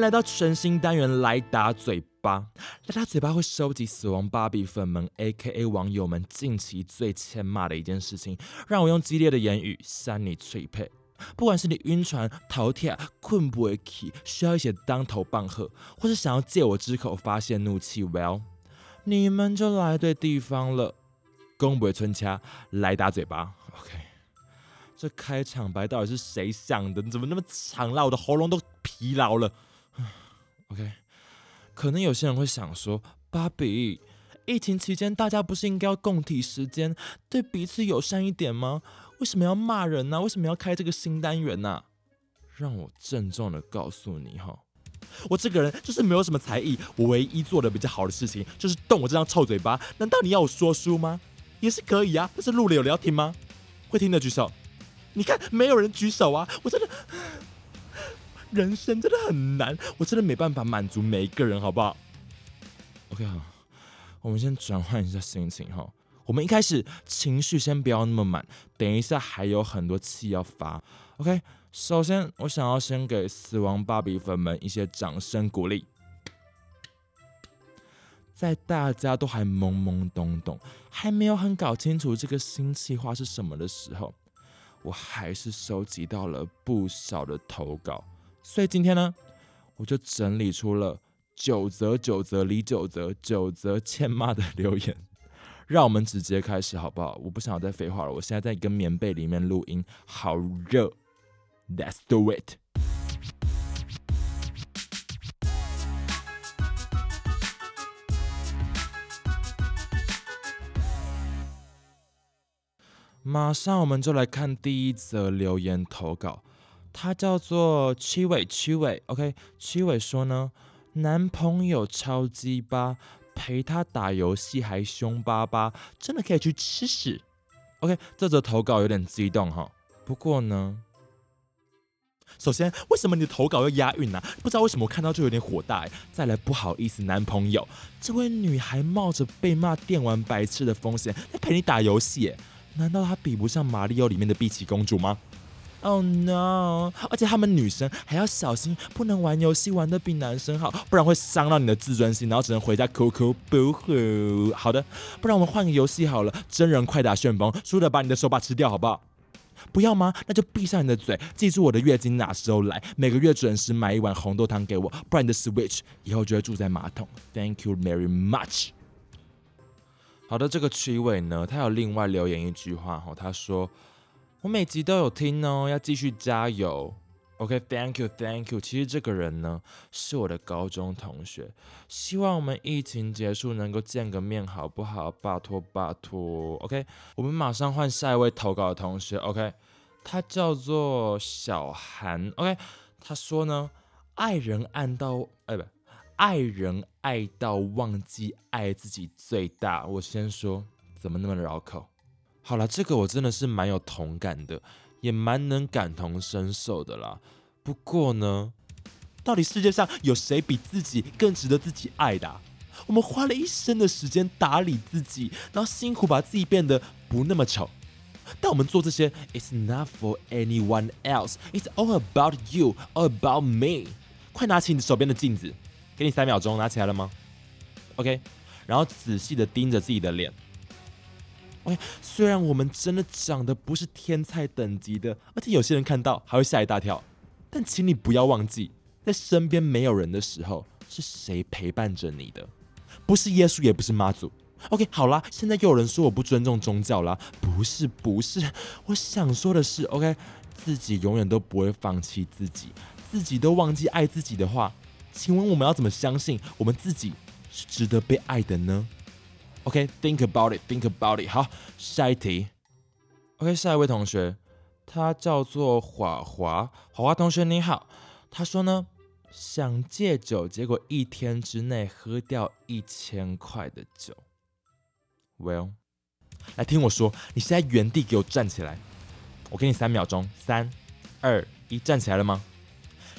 来到全新单元来打嘴巴。来打嘴巴会收集死亡芭比粉们 （A.K.A. 网友们）近期最欠骂的一件事情，让我用激烈的言语扇你脆配。不管是你晕船、逃跳、困不会起，需要一些当头棒喝，或是想要借我之口发泄怒气，Well，你们就来对地方了。公不会春掐，来打嘴巴。OK，这开场白到底是谁想的？你怎么那么长了？我的喉咙都疲劳了。OK，可能有些人会想说，芭比，疫情期间大家不是应该要共体时间，对彼此友善一点吗？为什么要骂人呢？为什么要开这个新单元呢？让我郑重的告诉你哈，我这个人就是没有什么才艺，我唯一做的比较好的事情就是动我这张臭嘴巴。难道你要我说书吗？也是可以啊，但是录了有人要听吗？会听的举手。你看，没有人举手啊！我真的，人生真的很难，我真的没办法满足每一个人，好不好？OK，好，我们先转换一下心情哈。我们一开始情绪先不要那么满，等一下还有很多气要发。OK，首先我想要先给死亡芭比粉们一些掌声鼓励。在大家都还懵懵懂懂，还没有很搞清楚这个新计划是什么的时候，我还是收集到了不少的投稿，所以今天呢，我就整理出了九则九则李九则九则欠骂的留言，让我们直接开始好不好？我不想再废话了，我现在在一个棉被里面录音，好热，Let's do it。马上我们就来看第一则留言投稿，他叫做七尾七尾，OK，七尾说呢，男朋友超鸡巴，陪他打游戏还凶巴巴，真的可以去吃屎。OK，这则投稿有点激动哈，不过呢，首先为什么你的投稿要押韵呢？不知道为什么我看到就有点火大。再来不好意思，男朋友，这位女孩冒着被骂电玩白痴的风险来陪你打游戏。难道她比不上马里奥里面的碧琪公主吗？Oh no！而且他们女生还要小心，不能玩游戏玩的比男生好，不然会伤到你的自尊心，然后只能回家哭哭不呼。好的，不然我们换个游戏好了，真人快打旋风，输的把你的手把吃掉，好不好？不要吗？那就闭上你的嘴，记住我的月经哪时候来，每个月准时买一碗红豆汤给我，不然你的 Switch 以后就会住在马桶。Thank you very much。好的，这个区位呢，他有另外留言一句话哈，他说我每集都有听哦，要继续加油。OK，Thank you，Thank you。其实这个人呢是我的高中同学，希望我们疫情结束能够见个面，好不好？拜托拜托。OK，我们马上换下一位投稿的同学。OK，他叫做小韩。OK，他说呢，爱人爱到哎不。爱人爱到忘记爱自己最大。我先说，怎么那么绕口？好了，这个我真的是蛮有同感的，也蛮能感同身受的啦。不过呢，到底世界上有谁比自己更值得自己爱的？我们花了一生的时间打理自己，然后辛苦把自己变得不那么丑。但我们做这些，It's not for anyone else. It's all about you, all about me. 快拿起你手边的镜子。给你三秒钟，拿起来了吗？OK，然后仔细的盯着自己的脸。OK，虽然我们真的长得不是天才等级的，而且有些人看到还会吓一大跳，但请你不要忘记，在身边没有人的时候，是谁陪伴着你的？不是耶稣，也不是妈祖。OK，好啦，现在又有人说我不尊重宗教啦，不是，不是，我想说的是，OK，自己永远都不会放弃自己，自己都忘记爱自己的话。请问我们要怎么相信我们自己是值得被爱的呢？OK，think about it，think about it。好，下一题。OK，下一位同学，他叫做华华。华华同学你好，他说呢，想戒酒，结果一天之内喝掉一千块的酒。Well，来听我说，你现在原地给我站起来，我给你三秒钟，三、二、一，站起来了吗？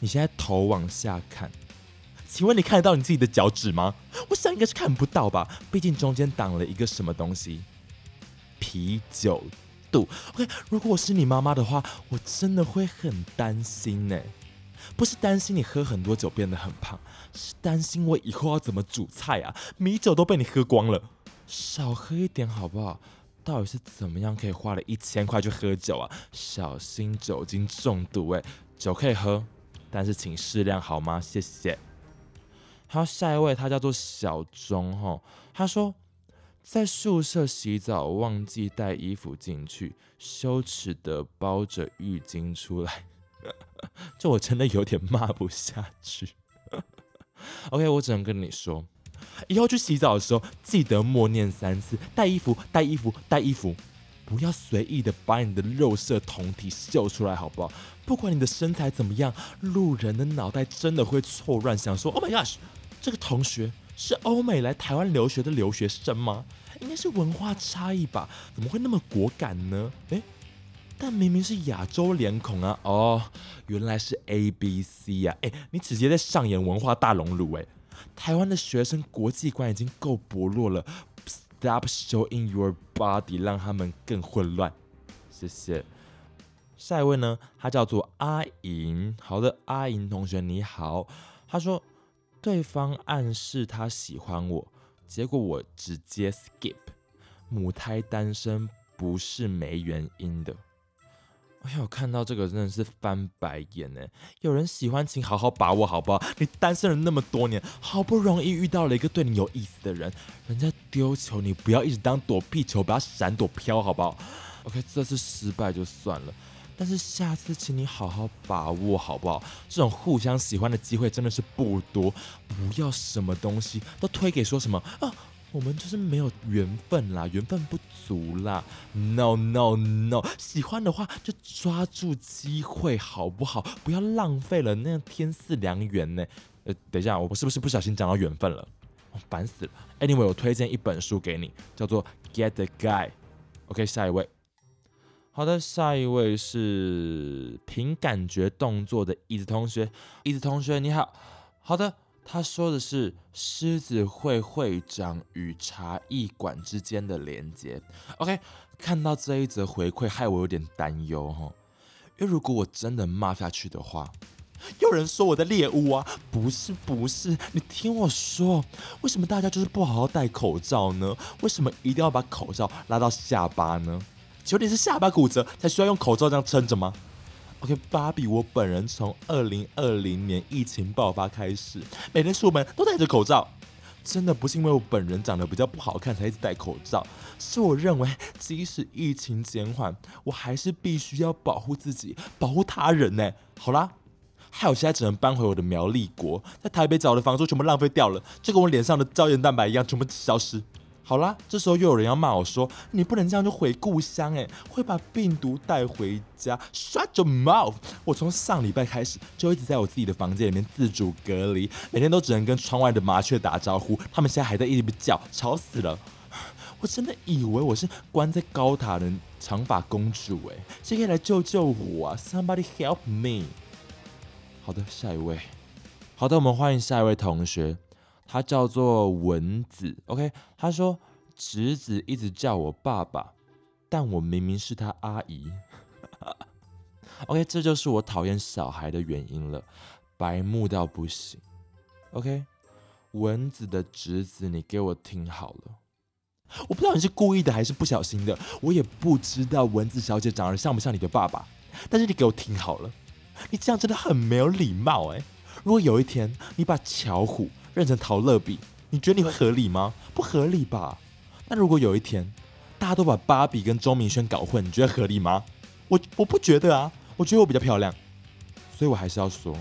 你现在头往下看。请问你看得到你自己的脚趾吗？我想应该是看不到吧，毕竟中间挡了一个什么东西。啤酒肚。OK，如果我是你妈妈的话，我真的会很担心呢。不是担心你喝很多酒变得很胖，是担心我以后要怎么煮菜啊？米酒都被你喝光了，少喝一点好不好？到底是怎么样可以花了一千块去喝酒啊？小心酒精中毒哎！酒可以喝，但是请适量好吗？谢谢。还有下一位，他叫做小钟哈，他说在宿舍洗澡忘记带衣服进去，羞耻的包着浴巾出来，这我真的有点骂不下去。OK，我只能跟你说。以后去洗澡的时候，记得默念三次：带衣服，带衣服，带衣服。不要随意的把你的肉色酮体秀出来，好不好？不管你的身材怎么样，路人的脑袋真的会错乱，想说：Oh my gosh，这个同学是欧美来台湾留学的留学生吗？应该是文化差异吧？怎么会那么果敢呢？诶，但明明是亚洲脸孔啊！哦，原来是 A B C 呀！诶，你直接在上演文化大熔炉诶。台湾的学生国际观已经够薄弱了，Stop showing your body，让他们更混乱。谢谢。下一位呢？他叫做阿莹。好的，阿莹同学你好。他说对方暗示他喜欢我，结果我直接 skip。母胎单身不是没原因的。哎呀，看到这个真的是翻白眼呢！有人喜欢，请好好把握，好不好？你单身了那么多年，好不容易遇到了一个对你有意思的人，人家丢球，你不要一直当躲避球，不要闪躲飘，好不好？OK，这次失败就算了，但是下次请你好好把握，好不好？这种互相喜欢的机会真的是不多，不要什么东西都推给说什么啊。我们就是没有缘分啦，缘分不足啦。No No No，喜欢的话就抓住机会，好不好？不要浪费了那样天赐良缘呢。呃，等一下，我是不是不小心讲到缘分了？烦死了。Anyway，我推荐一本书给你，叫做《Get the Guy》。OK，下一位。好的，下一位是凭感觉动作的椅子同学。椅子同学，你好。好的。他说的是狮子会会长与茶艺馆之间的连接。OK，看到这一则回馈，害我有点担忧哈。因为如果我真的骂下去的话，有人说我在猎物啊，不是不是，你听我说，为什么大家就是不好好戴口罩呢？为什么一定要把口罩拉到下巴呢？求你是下巴骨折才需要用口罩这样撑着吗？OK，芭比，我本人从二零二零年疫情爆发开始，每天出门都戴着口罩。真的不是因为我本人长得比较不好看才一直戴口罩，是我认为即使疫情减缓，我还是必须要保护自己，保护他人呢。好啦，害我现在只能搬回我的苗栗国，在台北找的房租全部浪费掉了，就跟我脸上的胶原蛋白一样，全部消失。好啦，这时候又有人要骂我说：“你不能这样就回故乡，哎，会把病毒带回家。” Shut your mouth！我从上礼拜开始就一直在我自己的房间里面自主隔离，每天都只能跟窗外的麻雀打招呼，他们现在还在一直叫，吵死了。我真的以为我是关在高塔的长发公主，哎，谁可以来救救我啊？Somebody help me！好的，下一位。好的，我们欢迎下一位同学。他叫做蚊子，OK。他说侄子一直叫我爸爸，但我明明是他阿姨。OK，这就是我讨厌小孩的原因了，白目到不行。OK，蚊子的侄子，你给我听好了。我不知道你是故意的还是不小心的，我也不知道蚊子小姐长得像不像你的爸爸。但是你给我听好了，你这样真的很没有礼貌哎。如果有一天你把巧虎认成陶乐比，你觉得你会合理吗？不合理吧？那如果有一天大家都把芭比跟钟明轩搞混，你觉得合理吗？我我不觉得啊，我觉得我比较漂亮，所以我还是要说，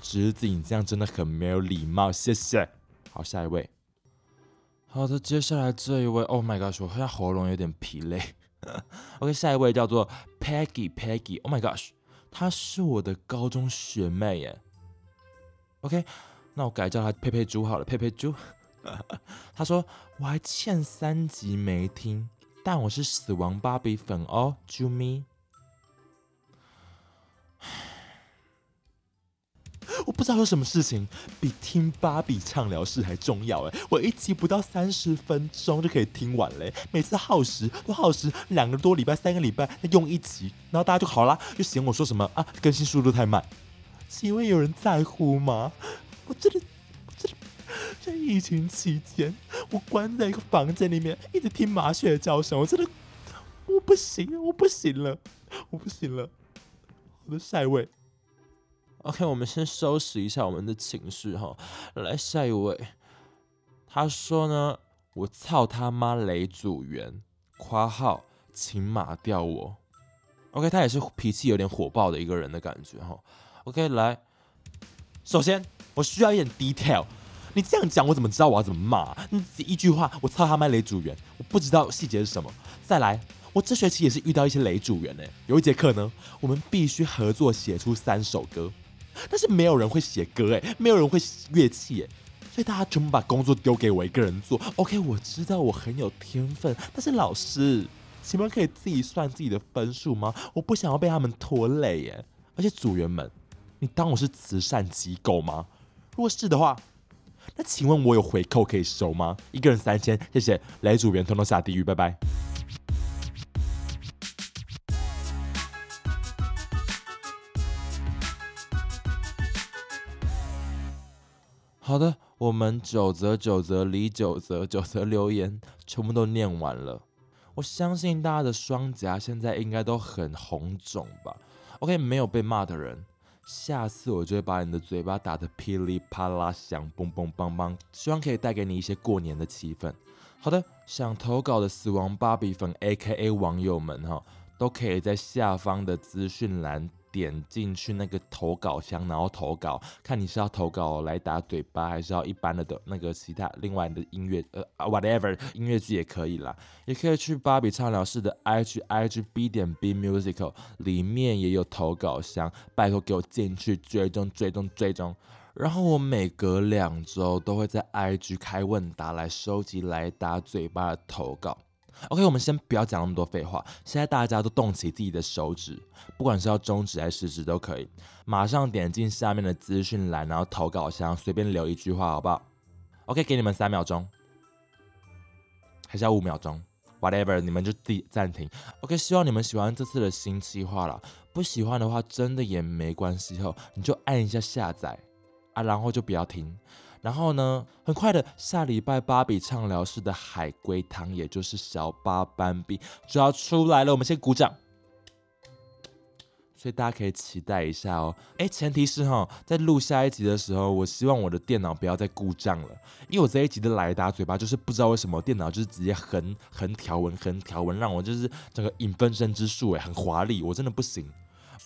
侄子你这样真的很没有礼貌，谢谢。好，下一位。好的，接下来这一位，Oh my gosh，我好像喉咙有点疲累。OK，下一位叫做 Peggy Peggy，Oh my gosh，她是我的高中学妹耶。OK。那我改叫他佩佩猪好了，佩佩猪。他说我还欠三集没听，但我是死亡芭比粉哦，啾咪。我不知道有什么事情比听芭比畅聊室还重要哎！我一集不到三十分钟就可以听完嘞，每次耗时都耗时两个多礼拜、三个礼拜用一集，然后大家就好啦，就嫌我说什么啊更新速度太慢。请问有人在乎吗？我真的，真的，在疫情期间，我关在一个房间里面，一直听麻雀的叫声，我真的，我不行，我不行了，我不行了。我的下一位，OK，我们先收拾一下我们的情绪哈。来下一位，他说呢，我操他妈雷组员，括号请码掉我。OK，他也是脾气有点火爆的一个人的感觉哈。OK，来，首先我需要一点 detail，你这样讲我怎么知道我要怎么骂？你一句话，我操他妈雷组员，我不知道细节是什么。再来。我这学期也是遇到一些雷组员呢。有一节课呢，我们必须合作写出三首歌，但是没有人会写歌哎，没有人会乐器哎，所以大家全部把工作丢给我一个人做。OK，我知道我很有天分，但是老师，请问可以自己算自己的分数吗？我不想要被他们拖累耶。而且组员们，你当我是慈善机构吗？如果是的话，那请问我有回扣可以收吗？一个人三千，谢谢。雷组员通通下地狱，拜拜。好的，我们九则九则李九则九则留言全部都念完了。我相信大家的双颊现在应该都很红肿吧？OK，没有被骂的人，下次我就会把你的嘴巴打得噼里啪啦响，嘣嘣嘣嘣，希望可以带给你一些过年的气氛。好的，想投稿的死亡芭比粉 AKA 网友们哈，都可以在下方的资讯栏。点进去那个投稿箱，然后投稿，看你是要投稿来打嘴巴，还是要一般的的那个其他另外的音乐呃 whatever 音乐剧也可以啦，也可以去芭比畅聊室的 IG IG B 点 B Musical 里面也有投稿箱，拜托给我进去追踪追踪追踪，然后我每隔两周都会在 IG 开问答来收集来打嘴巴的投稿。OK，我们先不要讲那么多废话。现在大家都动起自己的手指，不管是要中指还是食指都可以。马上点进下面的资讯栏，然后投稿箱随便留一句话，好不好？OK，给你们三秒钟，还是要五秒钟？Whatever，你们就自己暂停。OK，希望你们喜欢这次的新计划了。不喜欢的话，真的也没关系，后你就按一下下载啊，然后就不要听。然后呢，很快的，下礼拜芭比畅聊室的海龟汤，也就是小八斑比就要出来了。我们先鼓掌，所以大家可以期待一下哦。哎，前提是哈，在录下一集的时候，我希望我的电脑不要再故障了，因为我这一集的来打嘴巴就是不知道为什么电脑就是直接横横条纹横条纹，让我就是整个影分身之术哎，很华丽，我真的不行。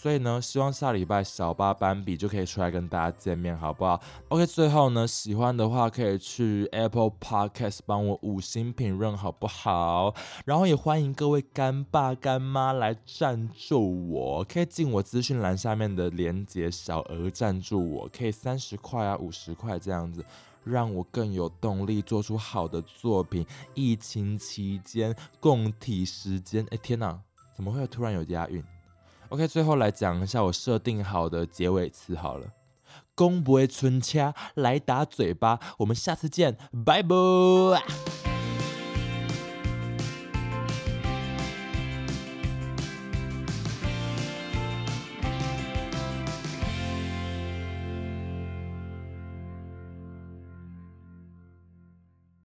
所以呢，希望下礼拜小八斑比就可以出来跟大家见面，好不好？OK，最后呢，喜欢的话可以去 Apple Podcast 帮我五星评论，好不好？然后也欢迎各位干爸干妈来赞助我，可以进我资讯栏下面的连接，小额赞助我，可以三十块啊，五十块这样子，让我更有动力做出好的作品。疫情期间共体时间，哎天哪，怎么会突然有押韵？OK，最后来讲一下我设定好的结尾词好了。公不会存掐来打嘴巴，我们下次见，拜拜。